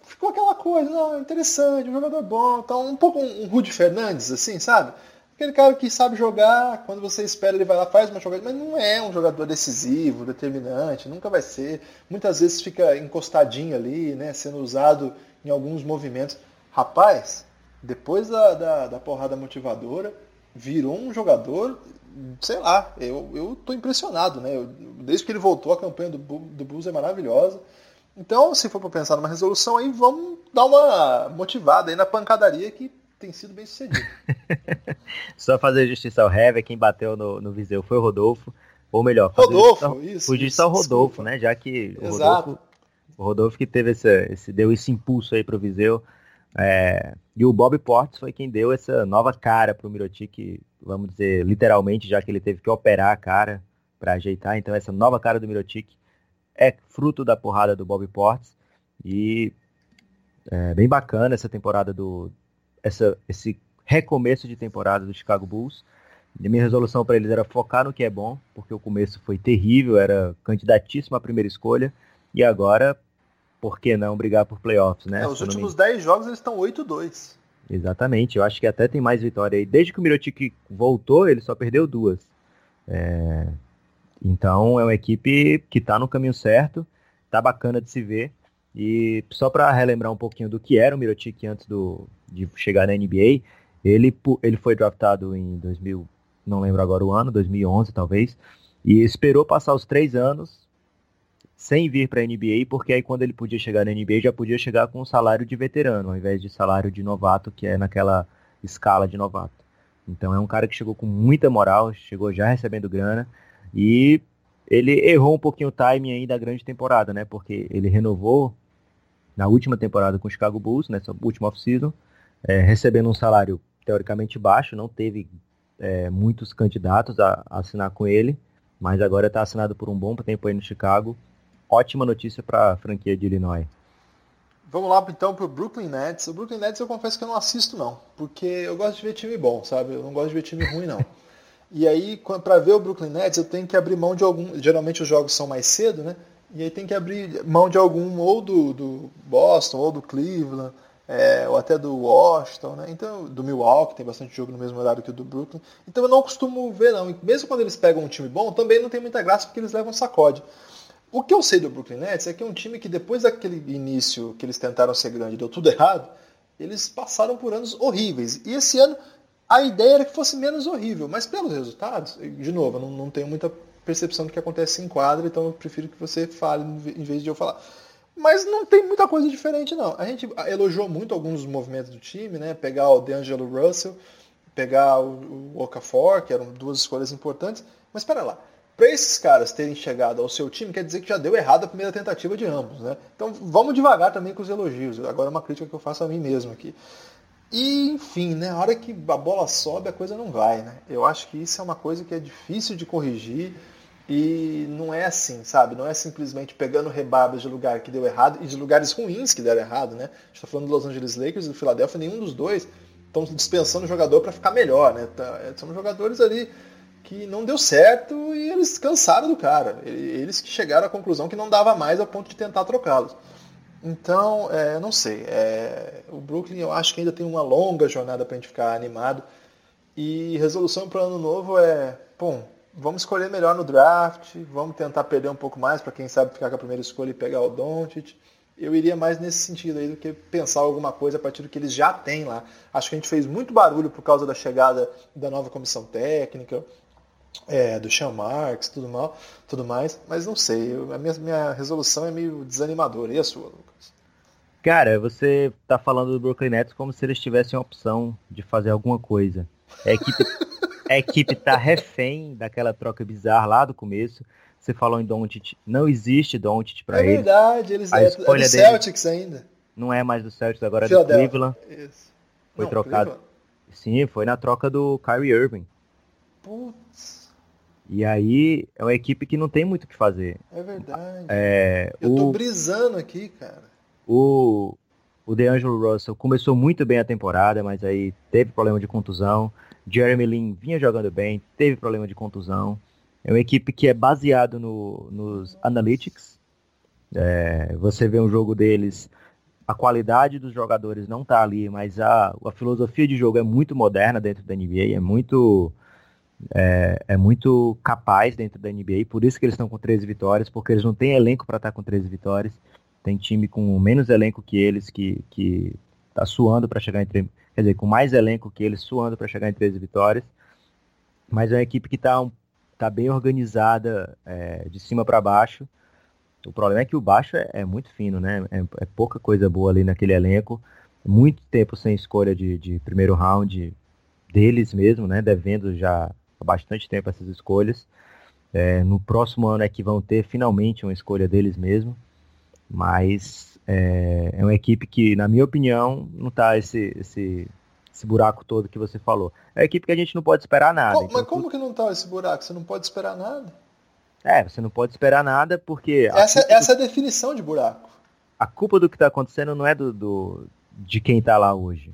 ficou aquela coisa, não, interessante, um jogador bom, tá um pouco um Rudy Fernandes, assim, sabe? Aquele cara que sabe jogar, quando você espera ele vai lá, faz uma jogada, mas não é um jogador decisivo, determinante, nunca vai ser. Muitas vezes fica encostadinho ali, né, sendo usado em alguns movimentos. Rapaz, depois da, da, da, porrada motivadora, virou um jogador, sei lá, eu, eu tô impressionado, né? Eu, desde que ele voltou, a campanha do, do Bulls é maravilhosa. Então, se for para pensar numa resolução aí, vamos dar uma motivada aí na pancadaria que tem sido bem sucedido. [LAUGHS] Só fazer justiça ao Hever, quem bateu no, no Viseu foi o Rodolfo. Ou melhor, Rodolfo, justiça, isso. Justiça ao Rodolfo, desculpa. né? Já que o Rodolfo, o Rodolfo que teve esse, esse, deu esse impulso aí pro Viseu. É, e o Bob Portes foi quem deu essa nova cara para o Mirotic, vamos dizer, literalmente, já que ele teve que operar a cara para ajeitar. Então essa nova cara do Mirotic é fruto da porrada do Bob Portes. E é bem bacana essa temporada do. Essa, esse recomeço de temporada do Chicago Bulls. E minha resolução para eles era focar no que é bom, porque o começo foi terrível, era candidatíssimo à primeira escolha, e agora, por que não brigar por playoffs, né? É, os últimos me... 10 jogos eles estão 8-2. Exatamente, eu acho que até tem mais vitória aí. Desde que o Mirotic voltou, ele só perdeu duas. É... Então é uma equipe que está no caminho certo, tá bacana de se ver. E só para relembrar um pouquinho do que era o Mirotic antes do, de chegar na NBA, ele, ele foi draftado em 2000, não lembro agora o ano, 2011 talvez, e esperou passar os três anos sem vir para a NBA, porque aí quando ele podia chegar na NBA já podia chegar com um salário de veterano, ao invés de salário de novato, que é naquela escala de novato. Então é um cara que chegou com muita moral, chegou já recebendo grana e ele errou um pouquinho o timing aí da grande temporada, né? Porque ele renovou na última temporada com o Chicago Bulls, nessa última off-season, é, recebendo um salário teoricamente baixo, não teve é, muitos candidatos a, a, assinar com ele, mas agora está assinado por um bom tempo aí no Chicago. Ótima notícia para a franquia de Illinois. Vamos lá então para o Brooklyn Nets. O Brooklyn Nets eu confesso que eu não assisto não, porque eu gosto de ver time bom, sabe? Eu não gosto de ver time ruim não. E aí, para ver o Brooklyn Nets, eu tenho que abrir mão de algum. Geralmente os jogos são mais cedo, né? E aí tem que abrir mão de algum, ou do, do Boston, ou do Cleveland, é, ou até do Washington, né? Então, do Milwaukee, tem bastante jogo no mesmo horário que o do Brooklyn. Então eu não costumo ver, não. E mesmo quando eles pegam um time bom, também não tem muita graça porque eles levam sacode. O que eu sei do Brooklyn Nets é que é um time que depois daquele início que eles tentaram ser grande deu tudo errado, eles passaram por anos horríveis. E esse ano a ideia era que fosse menos horrível, mas pelos resultados, de novo, eu não, não tenho muita percepção do que acontece em quadra, então eu prefiro que você fale em vez de eu falar. Mas não tem muita coisa diferente, não. A gente elogiou muito alguns movimentos do time, né? Pegar o DeAngelo Russell, pegar o, o Okafor, que eram duas escolhas importantes. Mas espera lá. Para esses caras terem chegado ao seu time, quer dizer que já deu errado a primeira tentativa de ambos, né? Então vamos devagar também com os elogios. Agora é uma crítica que eu faço a mim mesmo aqui. E, enfim, né, a hora que a bola sobe, a coisa não vai, né? Eu acho que isso é uma coisa que é difícil de corrigir. E não é assim, sabe? Não é simplesmente pegando rebarbas de lugar que deu errado e de lugares ruins que deram errado, né? A gente está falando do Los Angeles Lakers e do Philadelphia, nenhum dos dois estão dispensando o jogador para ficar melhor, né? Tá, são jogadores ali que não deu certo e eles cansaram do cara. Eles que chegaram à conclusão que não dava mais ao ponto de tentar trocá-los. Então, é, não sei. É, o Brooklyn eu acho que ainda tem uma longa jornada para a gente ficar animado. E resolução para o ano novo é, bom, vamos escolher melhor no draft, vamos tentar perder um pouco mais para quem sabe ficar com a primeira escolha e pegar o Doncic. Eu iria mais nesse sentido aí do que pensar alguma coisa a partir do que eles já têm lá. Acho que a gente fez muito barulho por causa da chegada da nova comissão técnica, é, do Sean Marks, tudo, mal, tudo mais, mas não sei. Eu, a minha, minha resolução é meio desanimadora. E a sua, Lucas? Cara, você tá falando do Brooklyn Nets como se eles tivessem a opção de fazer alguma coisa. A equipe a equipe tá refém daquela troca bizarra lá do começo. Você falou em Doncic, não existe Doncic para eles. É verdade, eles a é, escolha é do Celtics ainda. Não é mais do Celtics, agora é do Cleveland. Isso. Foi não, trocado. Cleveland. Sim, foi na troca do Kyrie Irving. Putz. E aí é uma equipe que não tem muito o que fazer. É verdade. É, Eu o, tô brisando aqui, cara. O, o DeAngelo Russell começou muito bem a temporada, mas aí teve problema de contusão. Jeremy Lin vinha jogando bem, teve problema de contusão. É uma equipe que é baseado no, nos analytics. É, você vê um jogo deles, a qualidade dos jogadores não está ali, mas a, a filosofia de jogo é muito moderna dentro da NBA, é muito é, é, muito capaz dentro da NBA, por isso que eles estão com 13 vitórias, porque eles não têm elenco para estar tá com 13 vitórias. Tem time com menos elenco que eles que, que tá suando para chegar entre quer dizer, com mais elenco que eles, suando para chegar em 13 vitórias. Mas é uma equipe que está tá bem organizada é, de cima para baixo. O problema é que o baixo é, é muito fino, né? É, é, pouca coisa boa ali naquele elenco. Muito tempo sem escolha de, de primeiro round deles mesmo, né? Devendo já há bastante tempo essas escolhas. É, no próximo ano é que vão ter finalmente uma escolha deles mesmo. Mas é, é uma equipe que, na minha opinião, não está esse, esse, esse buraco todo que você falou. É uma equipe que a gente não pode esperar nada. então, mas como que não está esse buraco? Você não pode esperar nada? É, você não pode esperar nada porque. Essa, essa do... é a definição de buraco. A culpa do que está acontecendo não é do, do de quem está lá hoje.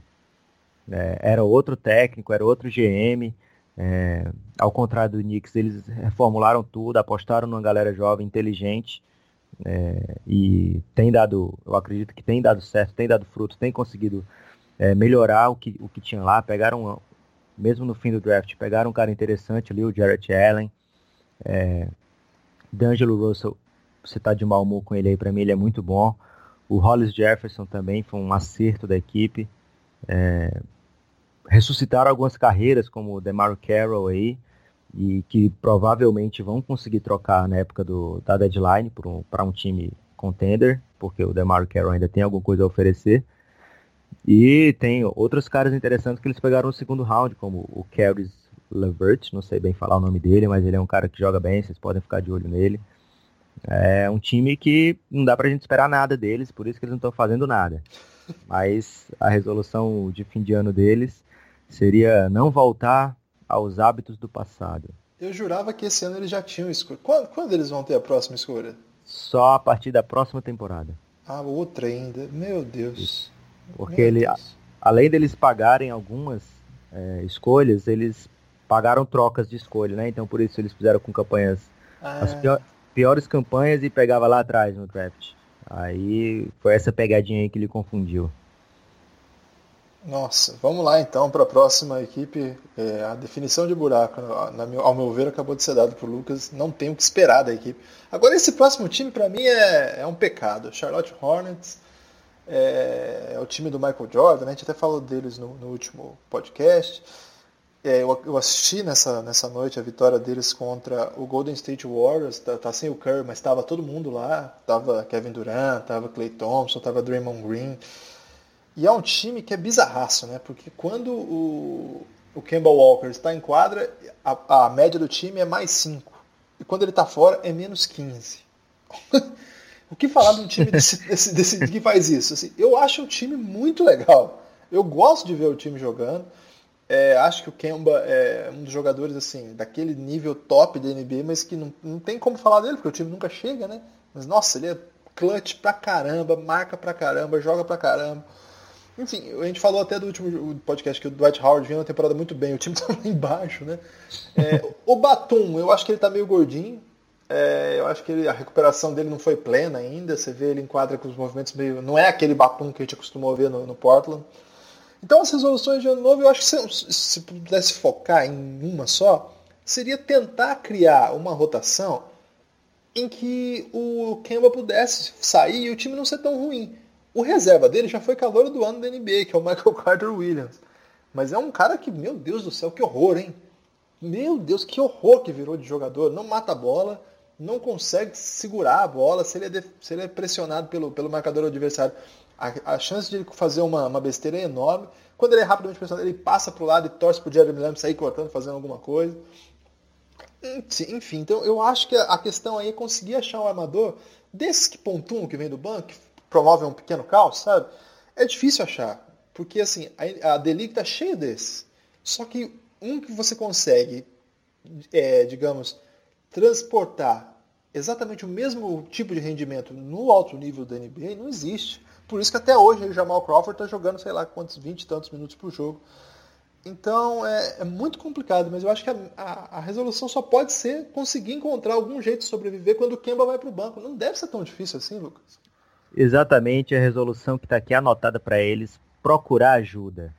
É, era outro técnico, era outro GM. É, ao contrário do Knicks, eles reformularam tudo, apostaram numa galera jovem, inteligente, é, e tem dado, eu acredito que tem dado certo, tem dado fruto, tem conseguido é, melhorar o que, o que tinha lá. Pegaram, mesmo no fim do draft, pegaram um cara interessante ali, o Jarrett Allen. É, D'Angelo Russell, você tá de mau humor com ele aí, para mim ele é muito bom. O Hollis Jefferson também foi um acerto da equipe. É, ressuscitaram algumas carreiras, como o DeMar Carroll aí, e que provavelmente vão conseguir trocar na época do, da deadline para um, um time contender, porque o DeMar Carroll ainda tem alguma coisa a oferecer. E tem outros caras interessantes que eles pegaram no segundo round, como o Caris Levert, não sei bem falar o nome dele, mas ele é um cara que joga bem, vocês podem ficar de olho nele. É um time que não dá pra gente esperar nada deles, por isso que eles não estão fazendo nada. [LAUGHS] Mas a resolução de fim de ano deles seria não voltar aos hábitos do passado. Eu jurava que esse ano eles já tinham escolha. Quando, quando eles vão ter a próxima escolha? Só a partir da próxima temporada. Ah, outra ainda. Meu Deus. Isso. Porque Meu ele, Deus. além deles pagarem algumas é, escolhas, eles pagaram trocas de escolha, né? Então por isso eles fizeram com campanhas ah. as pior, piores campanhas e pegava lá atrás no draft. Aí foi essa pegadinha aí que ele confundiu. Nossa, vamos lá então para a próxima equipe. É, a definição de buraco, na, ao meu ver, acabou de ser dado por Lucas. Não tem o que esperar da equipe. Agora, esse próximo time, para mim, é, é, um pecado. Charlotte Hornets é, é, o time do Michael Jordan. Né? A gente até falou deles no, no último podcast. É, eu, eu, assisti nessa, nessa noite a vitória deles contra o Golden State Warriors. Tá, tá sem o Curry, mas estava todo mundo lá. Tava Kevin Durant, tava Clay Thompson, tava Draymond Green. E é um time que é bizarraço, né? Porque quando o, o Kemba Walker está em quadra, a, a média do time é mais 5. E quando ele está fora, é menos 15. [LAUGHS] o que falar de um time desse, desse, desse, que faz isso? Assim, eu acho um time muito legal. Eu gosto de ver o time jogando. É, acho que o Kemba é um dos jogadores assim daquele nível top da NBA, mas que não, não tem como falar dele, porque o time nunca chega, né? Mas nossa, ele é clutch pra caramba, marca pra caramba, joga pra caramba. Enfim, a gente falou até do último podcast que o Dwight Howard vinha uma temporada muito bem, o time [LAUGHS] tá lá embaixo, né? É, o Batum, eu acho que ele tá meio gordinho. É, eu acho que ele, a recuperação dele não foi plena ainda. Você vê ele enquadra com os movimentos meio. Não é aquele Batum que a gente acostumou a ver no, no Portland. Então as resoluções de ano novo, eu acho que se, se pudesse focar em uma só, seria tentar criar uma rotação em que o Kemba pudesse sair e o time não ser tão ruim. O reserva dele já foi calor do ano da NBA, que é o Michael Carter Williams. Mas é um cara que, meu Deus do céu, que horror, hein? Meu Deus, que horror que virou de jogador. Não mata a bola, não consegue segurar a bola. Se ele é, de, se ele é pressionado pelo, pelo marcador adversário, a, a chance de ele fazer uma, uma besteira é enorme. Quando ele é rapidamente pressionado, ele passa para o lado e torce para o Jeremy Lamb sair cortando, fazendo alguma coisa. Enfim, então eu acho que a questão aí é conseguir achar um armador desse que pontuam que vem do banco, promovem um pequeno caos, sabe? É difícil achar, porque assim, a, a está cheia desses. Só que um que você consegue, é, digamos, transportar exatamente o mesmo tipo de rendimento no alto nível da NBA não existe. Por isso que até hoje o Jamal Crawford está jogando, sei lá, quantos 20 e tantos minutos por jogo. Então é, é, muito complicado, mas eu acho que a, a, a, resolução só pode ser conseguir encontrar algum jeito de sobreviver quando o Kemba vai para o banco. Não deve ser tão difícil assim, Lucas exatamente a resolução que está aqui anotada para eles, procurar ajuda.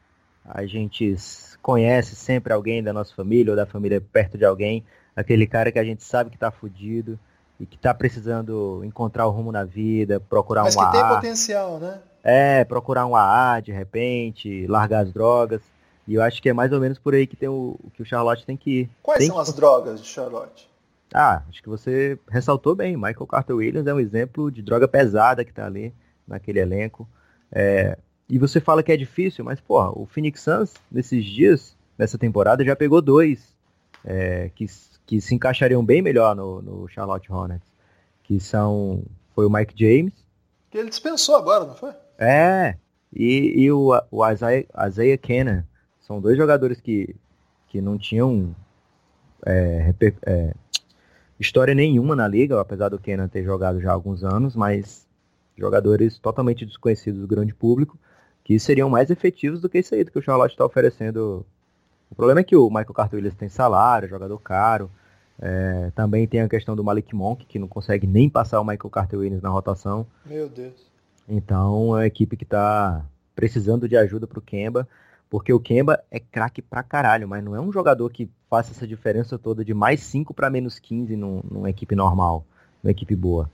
A gente conhece sempre alguém da nossa família ou da família perto de alguém, aquele cara que a gente sabe que está fudido e que está precisando encontrar o rumo na vida, procurar Mas um AA. Mas que tem potencial, né? É, procurar um AA de repente, largar as drogas. E eu acho que é mais ou menos por aí que, tem o, que o Charlotte tem que ir. Quais tem são que... as drogas de Charlotte? Ah, acho que você ressaltou bem. Michael Carter Williams é um exemplo de droga pesada que está ali naquele elenco. É, e você fala que é difícil, mas, porra, o Phoenix Suns, nesses dias, nessa temporada, já pegou dois é, que, que se encaixariam bem melhor no, no Charlotte Hornets. Que são. Foi o Mike James. Que ele dispensou agora, não foi? É. E, e o, o Isaiah, Isaiah Kennan. São dois jogadores que, que não tinham é, é, história nenhuma na liga, apesar do Kenan ter jogado já há alguns anos, mas jogadores totalmente desconhecidos do grande público, que seriam mais efetivos do que isso aí, do que o Charlotte está oferecendo O problema é que o Michael Carter Williams tem salário, jogador caro. É, também tem a questão do Malik Monk, que não consegue nem passar o Michael Carter Williams na rotação. Meu Deus. Então é uma equipe que está precisando de ajuda para o Kemba, porque o Kemba é craque pra caralho, mas não é um jogador que faça essa diferença toda de mais 5 para menos 15 num, numa equipe normal, numa equipe boa.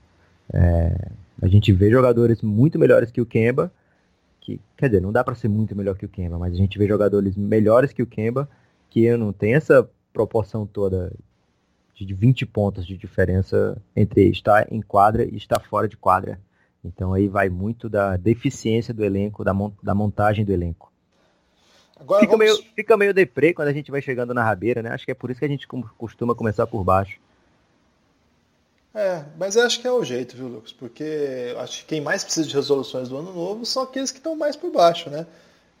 É, a gente vê jogadores muito melhores que o Kemba, que, quer dizer, não dá para ser muito melhor que o Kemba, mas a gente vê jogadores melhores que o Kemba, que não tem essa proporção toda de 20 pontos de diferença entre estar em quadra e estar fora de quadra. Então aí vai muito da deficiência do elenco, da, da montagem do elenco. Agora fica, vamos... meio, fica meio deprê quando a gente vai chegando na rabeira, né? Acho que é por isso que a gente costuma começar por baixo. É, mas acho que é o jeito, viu, Lucas? Porque acho que quem mais precisa de resoluções do ano novo são aqueles que estão mais por baixo, né?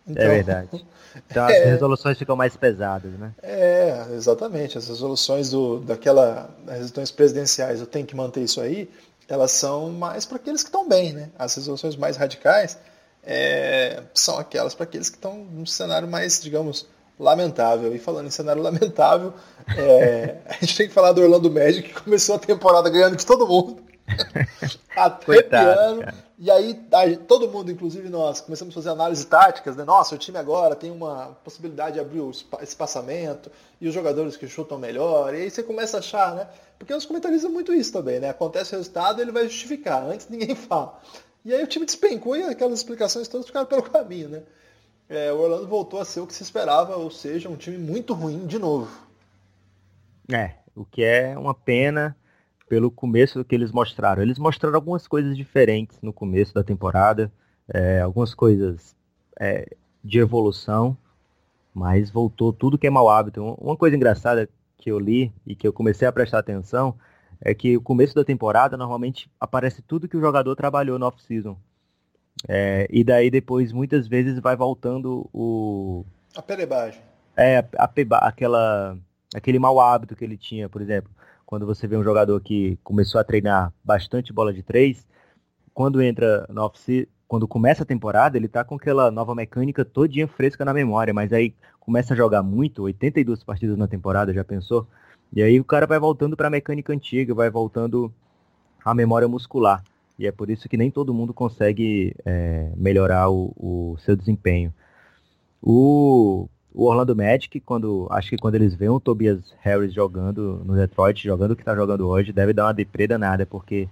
É então, é verdade. [LAUGHS] Então as é, resoluções ficam mais pesadas, né? É, exatamente. As resoluções do, daquela. As resoluções presidenciais, eu tenho que manter isso aí, elas são mais para aqueles que estão bem, né? As resoluções mais radicais é, são aquelas para aqueles que estão num cenário mais, digamos, lamentável. E falando em cenário lamentável, é, a gente tem que falar do Orlando Magic, que começou a temporada ganhando de todo mundo. [LAUGHS] Até Coitado, E aí, aí, todo mundo, inclusive nós, começamos a fazer análises táticas, né? Nossa, o time agora tem uma possibilidade de abrir o espaçamento e os jogadores que chutam melhor. E aí você começa a achar, né? Porque os comentaristas muito isso também, né? Acontece o resultado, ele vai justificar. Antes ninguém [LAUGHS] fala. E aí o time despencou e aquelas explicações todas ficaram pelo caminho, né? É, o Orlando voltou a ser o que se esperava, ou seja, um time muito ruim de novo. É, o que é uma pena pelo começo que eles mostraram. Eles mostraram algumas coisas diferentes no começo da temporada, é, algumas coisas é, de evolução, mas voltou tudo que é mau hábito. Uma coisa engraçada que eu li e que eu comecei a prestar atenção é que o começo da temporada normalmente aparece tudo que o jogador trabalhou no off-season. É, e daí depois muitas vezes vai voltando o. A perebagem. É, a, a, aquela, aquele mau hábito que ele tinha, por exemplo quando você vê um jogador que começou a treinar bastante bola de três, quando entra no off quando começa a temporada, ele tá com aquela nova mecânica todinha fresca na memória, mas aí começa a jogar muito, 82 partidas na temporada, já pensou? E aí o cara vai voltando para a mecânica antiga, vai voltando à memória muscular. E é por isso que nem todo mundo consegue é, melhorar o, o, seu desempenho. O o Orlando Magic, quando acho que quando eles veem o Tobias Harris jogando no Detroit, jogando o que está jogando hoje, deve dar uma deprê danada, porque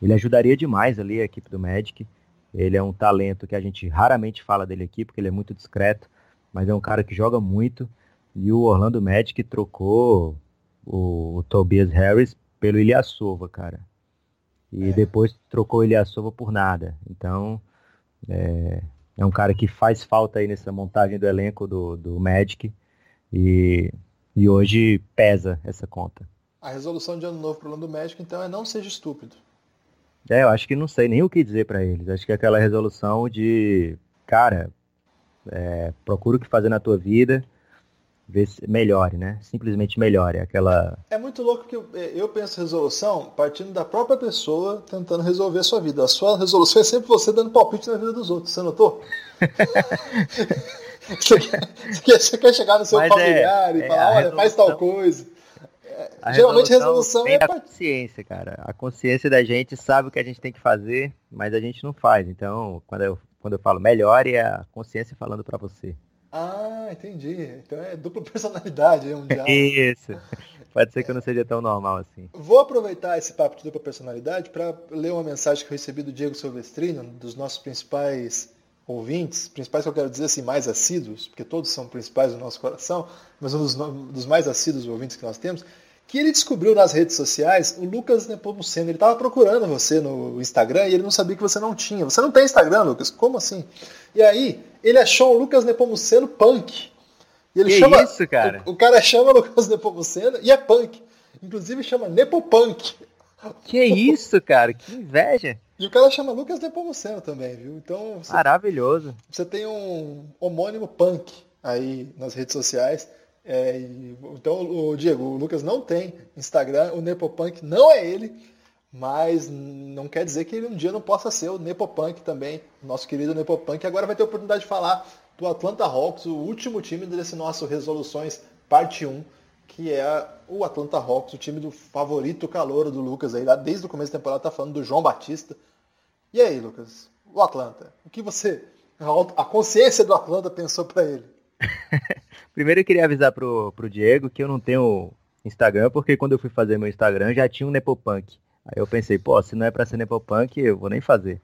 ele ajudaria demais ali a equipe do Magic. Ele é um talento que a gente raramente fala dele aqui, porque ele é muito discreto, mas é um cara que joga muito. E o Orlando Magic trocou o, o Tobias Harris pelo Ilyasova, cara. E é. depois trocou o Ilyasova por nada. Então, é, é um cara que faz falta aí nessa montagem do elenco do, do Magic e, e hoje pesa essa conta. A resolução de ano novo para o do Magic, então, é não seja estúpido. É, eu acho que não sei nem o que dizer para eles. Acho que é aquela resolução de, cara, é, procura o que fazer na tua vida, ver se melhore, né? Simplesmente melhore. Aquela. É muito louco que eu, eu penso resolução partindo da própria pessoa tentando resolver a sua vida. A sua resolução é sempre você dando palpite na vida dos outros. Você notou? [LAUGHS] você, quer, você, quer, chegar no seu Mas é, familiar é, e falar, olha, resolução... faz tal coisa. A Geralmente a resolução é. a consciência, cara. A consciência da gente sabe o que a gente tem que fazer, mas a gente não faz. Então, quando eu, quando eu falo melhore, é a consciência falando para você. Ah, entendi. Então é dupla [LAUGHS] personalidade, é um diálogo. Isso. Pode ser que eu não seja tão normal assim. Vou aproveitar esse papo de dupla personalidade para ler uma mensagem que eu recebi do Diego Silvestrino, dos nossos principais ouvintes, principais que eu quero dizer assim, mais assíduos, porque todos são principais no nosso coração, mas um dos, dos mais assíduos ouvintes que nós temos, que ele descobriu nas redes sociais o Lucas Nepomuceno. Ele estava procurando você no Instagram e ele não sabia que você não tinha. Você não tem Instagram, Lucas? Como assim? E aí, ele achou o Lucas Nepomuceno punk. E ele que chama, isso, cara? O, o, cara chama [LAUGHS] Lucas Nepomuceno e é punk. Inclusive chama Nepopunk. Que isso, cara? Que inveja. E o cara chama Lucas Nepomuceno também, viu? Então. Você, Maravilhoso. Você tem um homônimo punk aí nas redes sociais. É, e, então, o Diego, o Lucas não tem Instagram, o Nepopunk não é ele, mas não quer dizer que ele um dia não possa ser o Nepopunk também, nosso querido Nepopunk, agora vai ter a oportunidade de falar do Atlanta Hawks, o último time desse nosso Resoluções Parte 1, que é o Atlanta Hawks, o time do favorito calouro do Lucas aí, desde o começo da temporada tá falando do João Batista. E aí, Lucas, o Atlanta, o que você, a consciência do Atlanta pensou para ele? [LAUGHS] Primeiro eu queria avisar pro, pro Diego que eu não tenho Instagram, porque quando eu fui fazer meu Instagram já tinha um Nepopunk. Aí eu pensei, pô, se não é pra ser Nepopunk, eu vou nem fazer.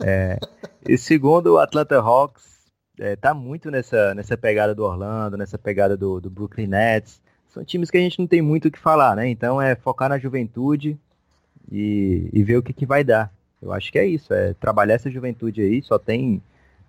É, e segundo, o Atlanta Hawks é, tá muito nessa, nessa pegada do Orlando, nessa pegada do, do Brooklyn Nets. São times que a gente não tem muito o que falar, né? Então é focar na juventude e, e ver o que, que vai dar. Eu acho que é isso, é trabalhar essa juventude aí, só tem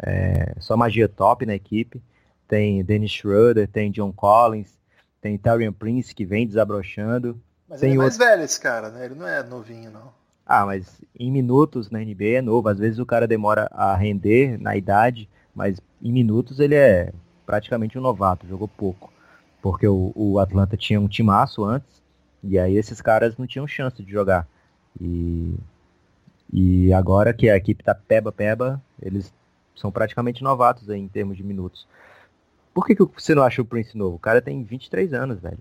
é, só magia top na equipe. Tem Dennis Schroeder, tem John Collins, tem Tyrion Prince que vem desabrochando. Mas tem ele é mais outro... velho esse cara, né? Ele não é novinho, não. Ah, mas em minutos na NBA é novo. Às vezes o cara demora a render na idade, mas em minutos ele é praticamente um novato, jogou pouco. Porque o, o Atlanta tinha um timaço antes, e aí esses caras não tinham chance de jogar. E, e agora que a equipe tá peba-peba, eles são praticamente novatos aí em termos de minutos. Por que, que você não acha o Prince novo? O cara tem 23 anos, velho.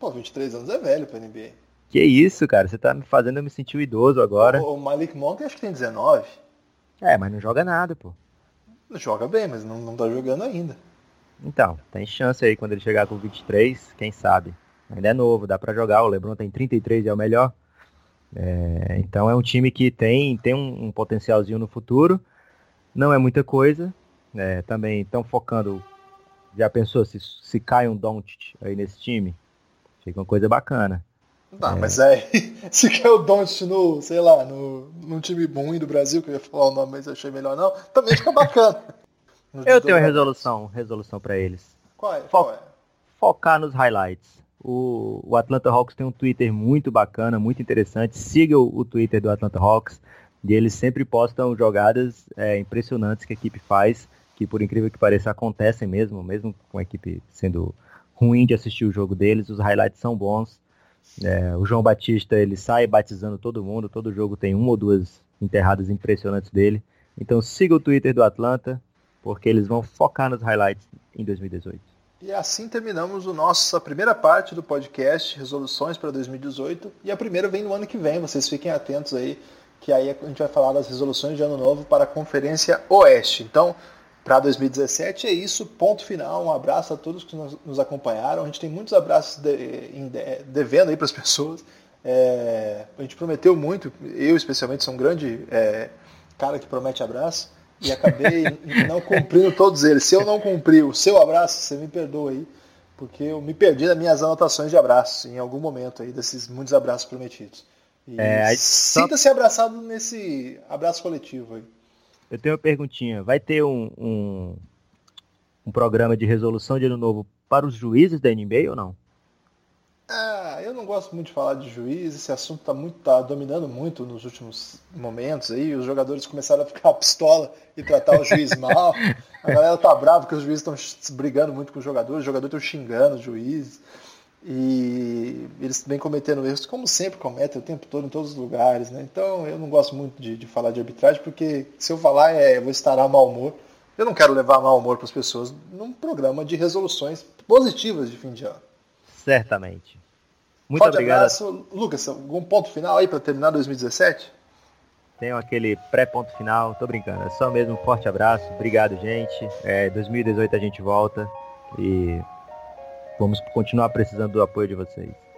Pô, 23 anos é velho pra NBA. Que isso, cara? Você tá me fazendo eu me sentir um idoso agora. O, o Malik Monk acho que tem 19. É, mas não joga nada, pô. Joga bem, mas não, não tá jogando ainda. Então, tem chance aí quando ele chegar com 23, quem sabe. Ainda é novo, dá para jogar. O LeBron tem 33 e é o melhor. É, então é um time que tem, tem um, um, potencialzinho no futuro. Não é muita coisa. É, também estão focando. Já pensou se, se cai um Doncic aí nesse time? Fica uma coisa bacana. Não, é. mas aí, [LAUGHS] se quer o Doncic no, sei lá, no, no time ruim do Brasil, que eu ia falar o nome, mas achei melhor não, também fica bacana. [LAUGHS] eu tenho uma resolução, resolução para eles. Qual é? Qual é? Focar nos highlights. O, o, Atlanta Hawks tem um Twitter muito bacana, muito interessante. Siga o, o Twitter do Atlanta Hawks. E eles sempre postam jogadas é, impressionantes que a equipe faz, que por incrível que pareça acontecem mesmo, mesmo com a equipe sendo ruim de assistir o jogo deles, os highlights são bons. É, o João Batista ele sai batizando todo mundo, todo jogo tem uma ou duas enterradas impressionantes dele. Então siga o Twitter do Atlanta, porque eles vão focar nos highlights em 2018. E assim terminamos a primeira parte do podcast, resoluções para 2018. E a primeira vem no ano que vem, vocês fiquem atentos aí, que aí a gente vai falar das resoluções de ano novo para a Conferência Oeste. Então, para 2017 é isso, ponto final. Um abraço a todos que nos, acompanharam. A gente tem muitos abraços de, de, devendo aí para as [LAUGHS] pessoas. É, a gente prometeu muito, eu especialmente sou um grande é, cara que promete abraço e acabei [LAUGHS] não cumprindo todos eles. Se eu não cumprir o seu abraço, você me perdoa aí, porque eu me perdi nas minhas anotações de abraços em algum momento aí desses muitos abraços prometidos. É, Sinta-se só... abraçado nesse abraço coletivo aí. Eu tenho uma perguntinha. Vai ter um, um, um programa de resolução de ano novo para os juízes da NBA ou não? Ah, eu não gosto muito de falar de juiz, esse assunto tá muito tá dominando muito nos últimos momentos aí, os jogadores começaram a ficar pistola e tratar o juiz [LAUGHS] mal. A galera tá brava porque os juízes estão brigando muito com os jogadores, os jogadores estão xingando os juízes. E eles vêm cometendo erros, como sempre cometem o tempo todo em todos os lugares, né? Então eu não gosto muito de, de falar de arbitragem, porque se eu falar é, eu vou estar a mau humor. Eu não quero levar mau humor para as pessoas num programa de resoluções positivas de fim de ano. Certamente. Muito Forte obrigado. abraço. Lucas, algum ponto final aí para terminar 2017? Tenho aquele pré-ponto final, tô brincando. É só mesmo um forte abraço. Obrigado, gente. É, 2018 a gente volta e vamos continuar precisando do apoio de vocês.